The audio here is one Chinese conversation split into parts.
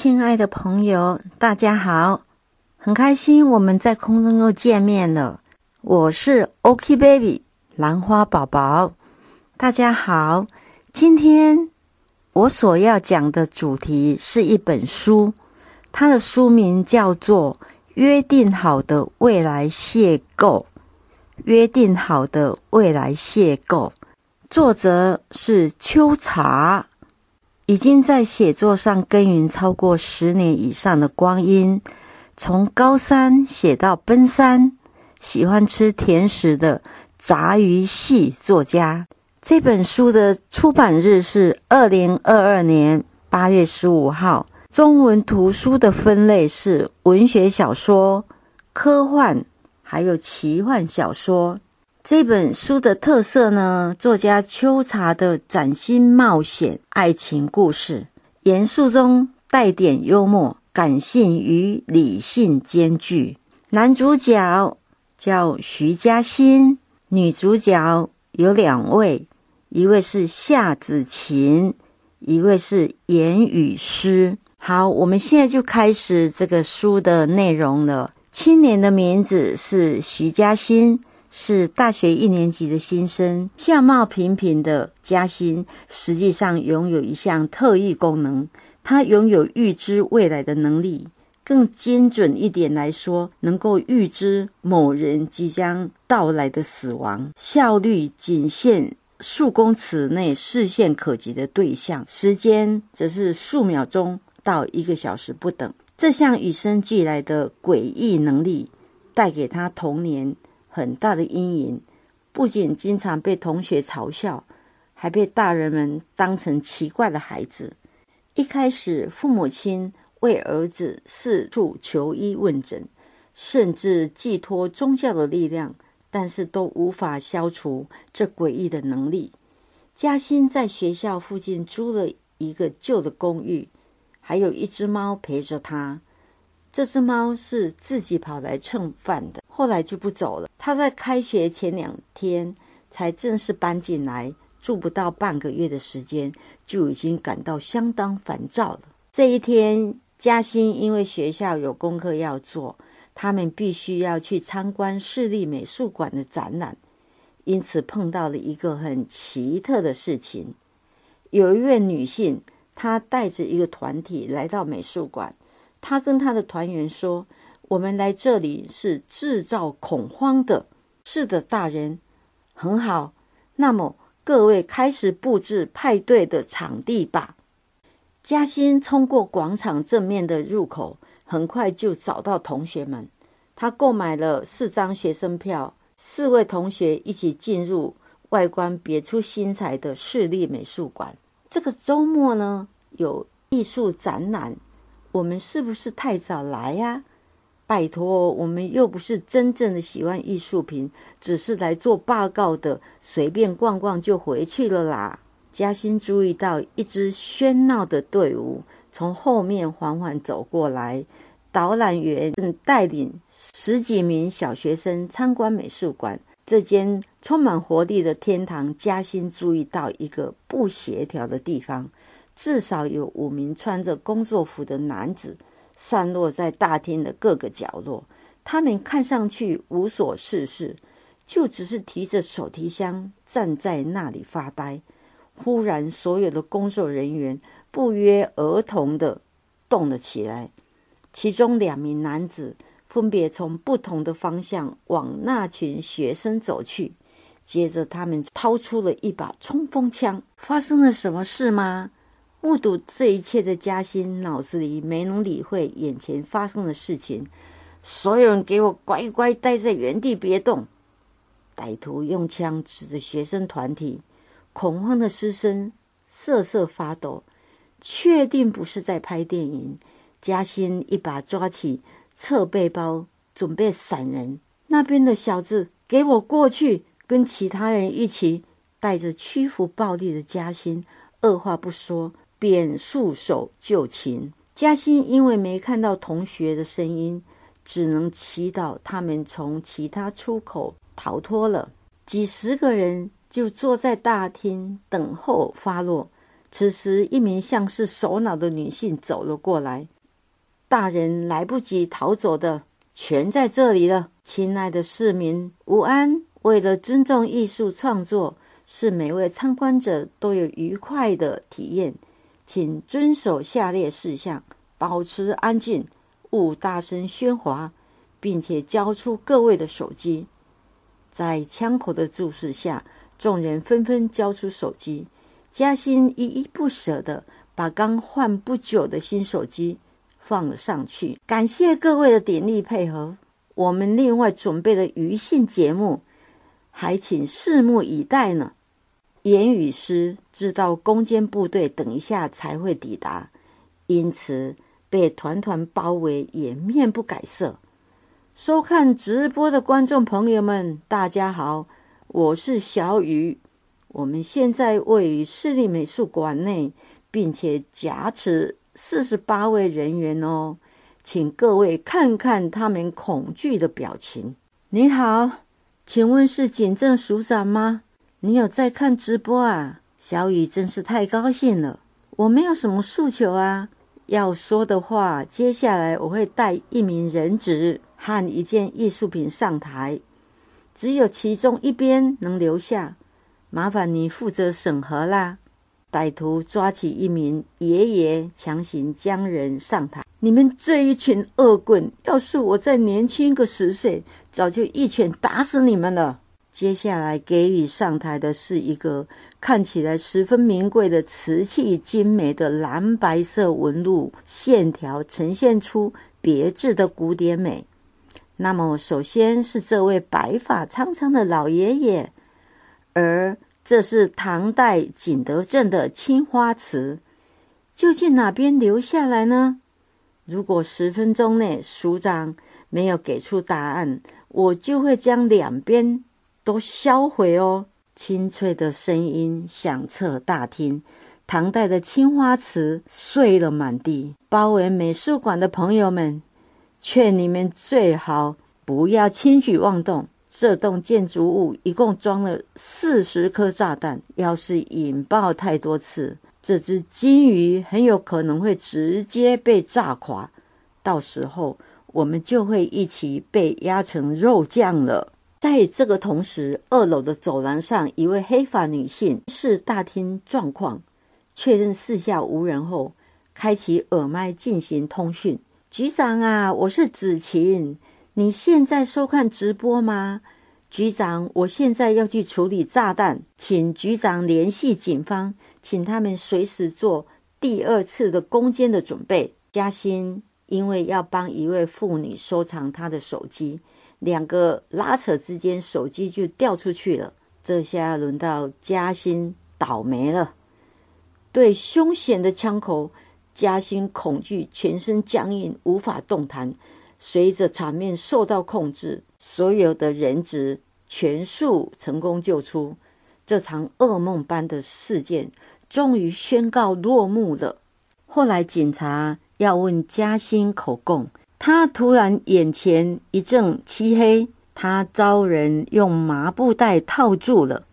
亲爱的朋友，大家好，很开心我们在空中又见面了。我是 OK Baby 兰花宝宝，大家好。今天我所要讲的主题是一本书，它的书名叫做《约定好的未来邂逅》。约定好的未来邂逅，作者是秋茶，已经在写作上耕耘超过十年以上的光阴，从高山写到奔山，喜欢吃甜食的杂鱼系作家。这本书的出版日是二零二二年八月十五号。中文图书的分类是文学小说、科幻。还有奇幻小说。这本书的特色呢，作家秋茶的崭新冒险爱情故事，严肃中带点幽默，感性与理性兼具。男主角叫徐嘉欣，女主角有两位，一位是夏子晴，一位是严雨诗。好，我们现在就开始这个书的内容了。青年的名字是徐嘉欣，是大学一年级的新生。相貌平平的嘉欣，实际上拥有一项特异功能，他拥有预知未来的能力。更精准一点来说，能够预知某人即将到来的死亡，效率仅限数公尺内视线可及的对象，时间则是数秒钟到一个小时不等。这项与生俱来的诡异能力，带给他童年很大的阴影。不仅经常被同学嘲笑，还被大人们当成奇怪的孩子。一开始，父母亲为儿子四处求医问诊，甚至寄托宗教的力量，但是都无法消除这诡异的能力。嘉欣在学校附近租了一个旧的公寓。还有一只猫陪着他，这只猫是自己跑来蹭饭的，后来就不走了。他在开学前两天才正式搬进来，住不到半个月的时间，就已经感到相当烦躁了。这一天，嘉欣因为学校有功课要做，他们必须要去参观市立美术馆的展览，因此碰到了一个很奇特的事情，有一位女性。她带着一个团体来到美术馆，她跟她的团员说：“我们来这里是制造恐慌的。”“是的，大人，很好。那么各位开始布置派对的场地吧。”嘉欣通过广场正面的入口，很快就找到同学们。他购买了四张学生票，四位同学一起进入外观别出心裁的市立美术馆。这个周末呢，有艺术展览，我们是不是太早来呀？拜托，我们又不是真正的喜欢艺术品，只是来做报告的，随便逛逛就回去了啦。嘉欣注意到一支喧闹的队伍从后面缓缓走过来，导览员正带领十几名小学生参观美术馆。这间充满活力的天堂，嘉欣注意到一个不协调的地方，至少有五名穿着工作服的男子散落在大厅的各个角落。他们看上去无所事事，就只是提着手提箱站在那里发呆。忽然，所有的工作人员不约而同的动了起来，其中两名男子。分别从不同的方向往那群学生走去，接着他们掏出了一把冲锋枪。发生了什么事吗？目睹这一切的嘉欣脑子里没能理会眼前发生的事情。所有人给我乖乖待在原地，别动！歹徒用枪指着学生团体，恐慌的师生瑟瑟发抖。确定不是在拍电影。嘉欣一把抓起。侧背包准备闪人，那边的小子给我过去，跟其他人一起带着屈服暴力的嘉欣，二话不说便束手就擒。嘉欣因为没看到同学的声音，只能祈祷他们从其他出口逃脱了。几十个人就坐在大厅等候发落。此时，一名像是首脑的女性走了过来。大人来不及逃走的，全在这里了。亲爱的市民，午安！为了尊重艺术创作，使每位参观者都有愉快的体验，请遵守下列事项：保持安静，勿大声喧哗，并且交出各位的手机。在枪口的注视下，众人纷纷交出手机。嘉欣依依不舍地把刚换不久的新手机放了上去。感谢各位的鼎力配合，我们另外准备的余兴节目，还请拭目以待呢。言语师知道攻坚部队等一下才会抵达，因此被团团包围也面不改色。收看直播的观众朋友们，大家好，我是小雨。我们现在位于市立美术馆内，并且夹持四十八位人员哦，请各位看看他们恐惧的表情。你好，请问是警政署长吗？你有在看直播啊？小雨真是太高兴了。我没有什么诉求啊，要说的话，接下来我会带一名人质和一件艺术品上台，只有其中一边能留下。麻烦你负责审核啦！歹徒抓起一名爷爷，强行将人上台。你们这一群恶棍，要是我再年轻个十岁，早就一拳打死你们了。接下来给予上台的是一个看起来十分名贵的瓷器，精美的蓝白色纹路线条，呈现出别致的古典美。那么，首先是这位白发苍苍的老爷爷。而这是唐代景德镇的青花瓷，究竟哪边留下来呢？如果十分钟内署长没有给出答案，我就会将两边都销毁哦。清脆的声音响彻大厅，唐代的青花瓷碎了满地。包围美术馆的朋友们，劝你们最好不要轻举妄动。这栋建筑物一共装了四十颗炸弹，要是引爆太多次，这只金鱼很有可能会直接被炸垮，到时候我们就会一起被压成肉酱了。在这个同时，二楼的走廊上，一位黑发女性视大厅状况，确认四下无人后，开启耳麦进行通讯：“局长啊，我是子晴。”你现在收看直播吗，局长？我现在要去处理炸弹，请局长联系警方，请他们随时做第二次的攻坚的准备。嘉欣因为要帮一位妇女收藏她的手机，两个拉扯之间，手机就掉出去了。这下轮到嘉兴倒霉了。对凶险的枪口，嘉兴恐惧，全身僵硬，无法动弹。随着场面受到控制，所有的人质全数成功救出，这场噩梦般的事件终于宣告落幕了。后来警察要问嘉兴口供，他突然眼前一阵漆黑，他遭人用麻布袋套住了，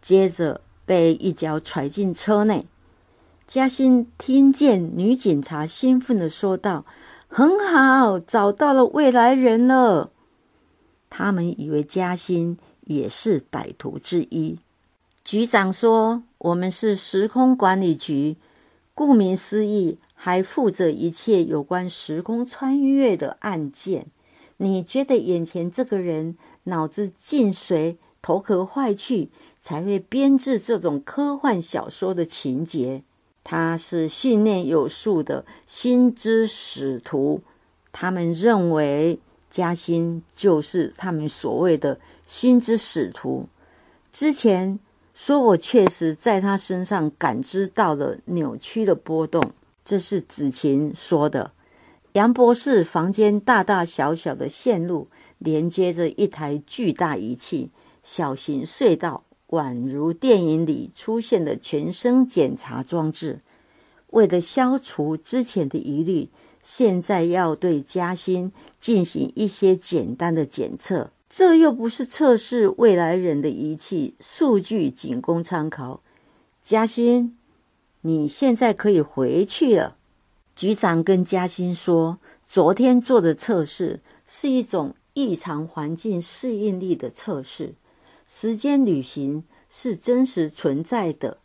接着被一脚踹进车内。嘉欣听见女警察兴奋的说道。很好，找到了未来人了。他们以为嘉欣也是歹徒之一。局长说：“我们是时空管理局，顾名思义，还负责一切有关时空穿越的案件。你觉得眼前这个人脑子进水、头壳坏去，才会编制这种科幻小说的情节？”他是训练有素的心之使徒，他们认为嘉欣就是他们所谓的心之使徒。之前说我确实在他身上感知到了扭曲的波动，这是子晴说的。杨博士房间大大小小的线路连接着一台巨大仪器，小型隧道。宛如电影里出现的全身检查装置，为了消除之前的疑虑，现在要对嘉欣进行一些简单的检测。这又不是测试未来人的仪器，数据仅供参考。嘉欣，你现在可以回去了。局长跟嘉欣说：“昨天做的测试是一种异常环境适应力的测试，时间旅行是真实存在的，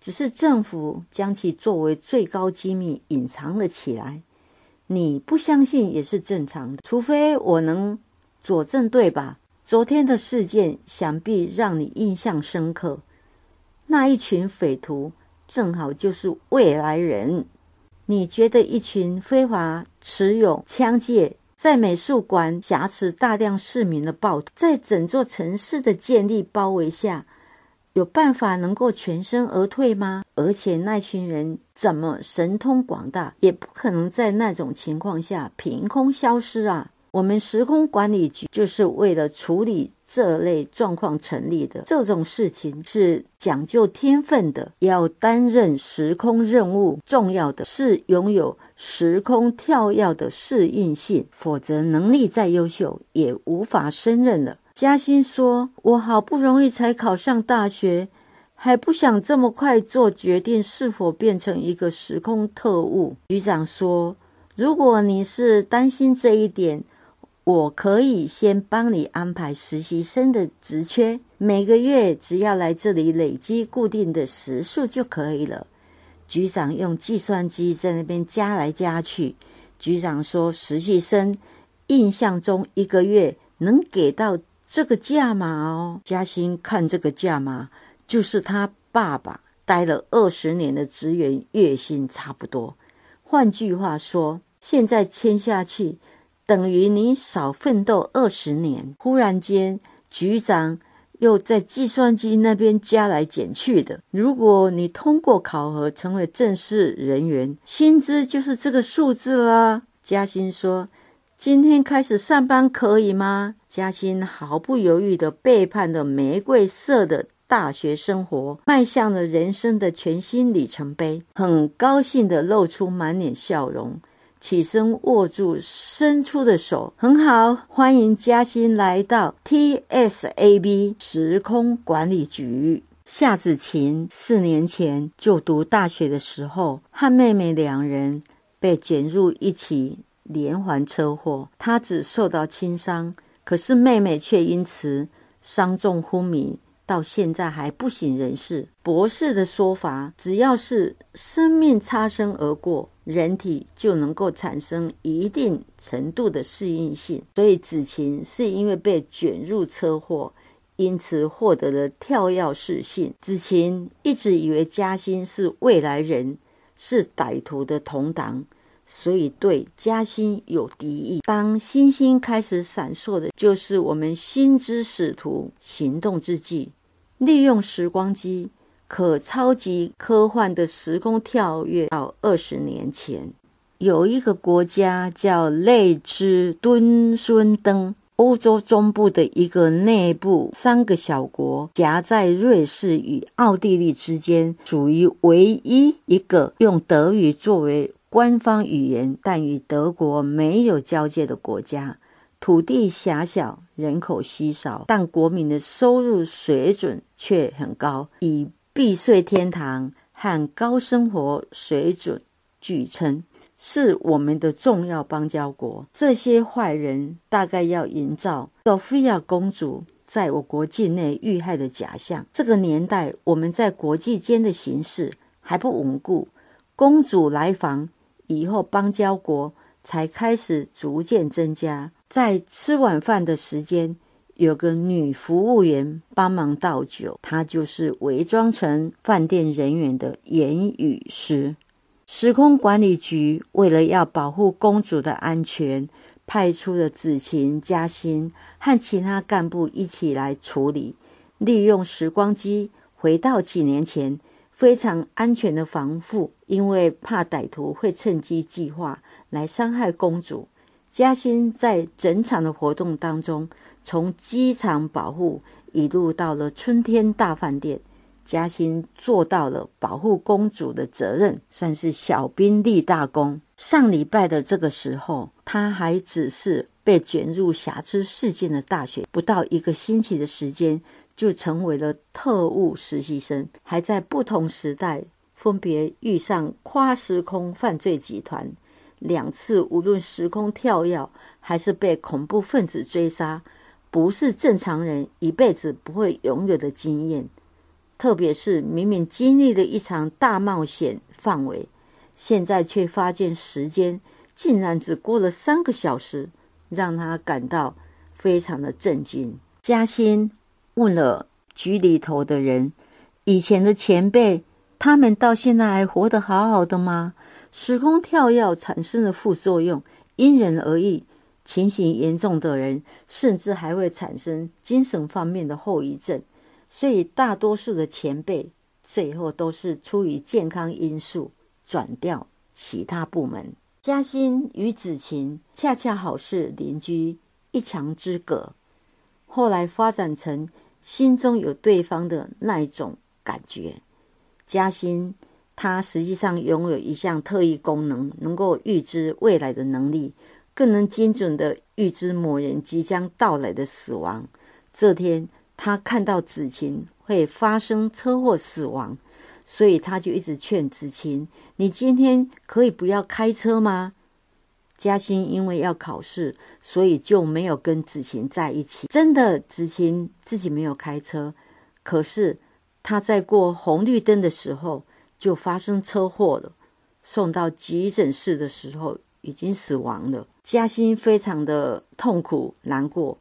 只是政府将其作为最高机密隐藏了起来。你不相信也是正常的，除非我能佐证，对吧？昨天的事件想必让你印象深刻，那一群匪徒正好就是未来人。”你觉得一群非法持有枪械，在美术馆挟持大量市民的暴徒，在整座城市的建立包围下，有办法能够全身而退吗？而且那群人怎么神通广大，也不可能在那种情况下凭空消失啊！我们时空管理局就是为了处理这类状况成立的。这种事情是讲究天分的，要担任时空任务，重要的是拥有时空跳跃的适应性，否则能力再优秀也无法胜任了。嘉欣说：“我好不容易才考上大学，还不想这么快做决定是否变成一个时空特务。”局长说：“如果你是担心这一点。”我可以先帮你安排实习生的职缺，每个月只要来这里累积固定的时数就可以了。局长用计算机在那边加来加去。局长说：“实习生印象中一个月能给到这个价码哦。”嘉欣看这个价码，就是他爸爸待了二十年的职员月薪差不多。换句话说，现在签下去。等于你少奋斗二十年。忽然间，局长又在计算机那边加来减去的。如果你通过考核成为正式人员，薪资就是这个数字啦。嘉欣说：“今天开始上班可以吗？”嘉欣毫不犹豫的背叛了玫瑰色的大学生活，迈向了人生的全新里程碑。很高兴的露出满脸笑容。起身握住伸出的手，很好，欢迎嘉欣来到 TSAB 时空管理局。夏子晴四年前就读大学的时候，和妹妹两人被卷入一起连环车祸，她只受到轻伤，可是妹妹却因此伤重昏迷。到现在还不省人事。博士的说法，只要是生命擦身而过，人体就能够产生一定程度的适应性。所以子晴是因为被卷入车祸，因此获得了跳跃式性。子晴一直以为嘉欣是未来人，是歹徒的同党。所以对嘉兴有敌意。当星星开始闪烁的，就是我们心之使徒行动之际。利用时光机，可超级科幻的时空跳跃到二十年前。有一个国家叫内之敦孙登，欧洲中部的一个内部三个小国，夹在瑞士与奥地利之间，属于唯一一个用德语作为。官方语言，但与德国没有交界的国家，土地狭小，人口稀少，但国民的收入水准却很高，以避税天堂和高生活水准据称，是我们的重要邦交国。这些坏人大概要营造索菲亚公主在我国境内遇害的假象。这个年代，我们在国际间的形势还不稳固，公主来访。以后邦交国才开始逐渐增加。在吃晚饭的时间，有个女服务员帮忙倒酒，她就是伪装成饭店人员的言语师。时空管理局为了要保护公主的安全，派出了子晴、嘉欣和其他干部一起来处理，利用时光机回到几年前。非常安全的防护，因为怕歹徒会趁机计划来伤害公主。嘉欣在整场的活动当中，从机场保护一路到了春天大饭店，嘉欣做到了保护公主的责任，算是小兵立大功。上礼拜的这个时候，他还只是被卷入瑕疵事件的大学，不到一个星期的时间。就成为了特务实习生，还在不同时代分别遇上跨时空犯罪集团，两次无论时空跳跃还是被恐怖分子追杀，不是正常人一辈子不会拥有的经验。特别是明明经历了一场大冒险范围，现在却发现时间竟然只过了三个小时，让他感到非常的震惊。嘉欣问了局里头的人，以前的前辈。他们到现在还活得好好的吗？时空跳跃产生的副作用因人而异，情形严重的人甚至还会产生精神方面的后遗症。所以，大多数的前辈最后都是出于健康因素转调其他部门。嘉欣与子晴恰恰好是邻居一墙之隔，后来发展成心中有对方的那一种感觉。嘉欣，他实际上拥有一项特异功能，能够预知未来的能力，更能精准的预知某人即将到来的死亡。这天，他看到子晴会发生车祸死亡，所以他就一直劝子晴：“你今天可以不要开车吗？”嘉欣因为要考试，所以就没有跟子晴在一起。真的，子晴自己没有开车，可是。他在过红绿灯的时候就发生车祸了，送到急诊室的时候已经死亡了。嘉欣非常的痛苦难过，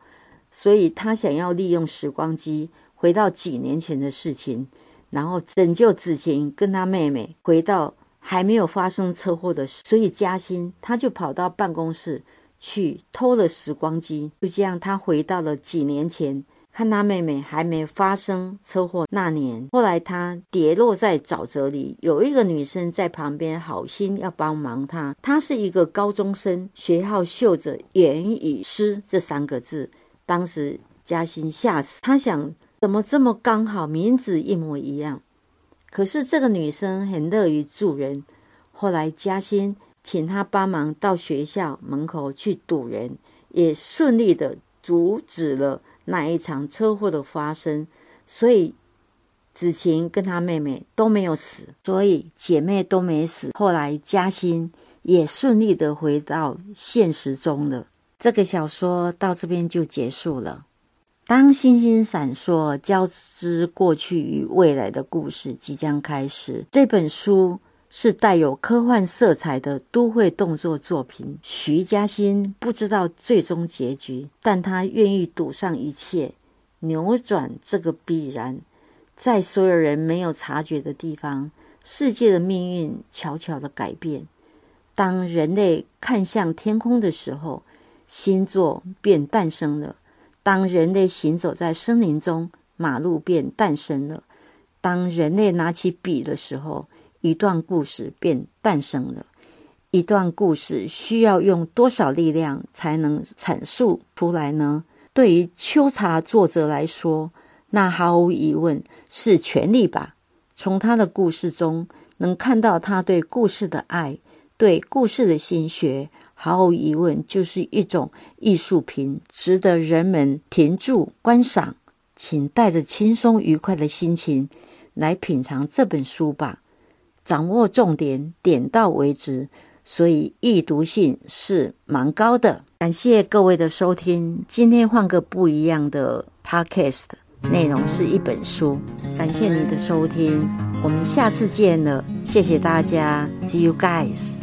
所以他想要利用时光机回到几年前的事情，然后拯救子晴跟他妹妹回到还没有发生车祸的。所以嘉欣他就跑到办公室去偷了时光机，就这样他回到了几年前。看他妹妹还没发生车祸那年，后来他跌落在沼泽里，有一个女生在旁边好心要帮忙他。他是一个高中生，学号绣着“言语诗”这三个字。当时嘉欣吓死，他想怎么这么刚好，名字一模一样。可是这个女生很乐于助人，后来嘉欣请她帮忙到学校门口去堵人，也顺利的阻止了。那一场车祸的发生，所以子晴跟她妹妹都没有死，所以姐妹都没死。后来嘉欣也顺利的回到现实中了。这个小说到这边就结束了。当星星闪烁，交织过去与未来的故事即将开始。这本书。是带有科幻色彩的都会动作作品。徐嘉欣不知道最终结局，但他愿意赌上一切，扭转这个必然，在所有人没有察觉的地方，世界的命运悄悄的改变。当人类看向天空的时候，星座便诞生了；当人类行走在森林中，马路便诞生了；当人类拿起笔的时候，一段故事便诞生了。一段故事需要用多少力量才能阐述出来呢？对于秋茶作者来说，那毫无疑问是权力吧。从他的故事中能看到他对故事的爱，对故事的心学，毫无疑问就是一种艺术品，值得人们停住观赏。请带着轻松愉快的心情来品尝这本书吧。掌握重点，点到为止，所以易读性是蛮高的。感谢各位的收听，今天换个不一样的 podcast，内容是一本书。感谢你的收听，我们下次见了，谢谢大家，See you guys。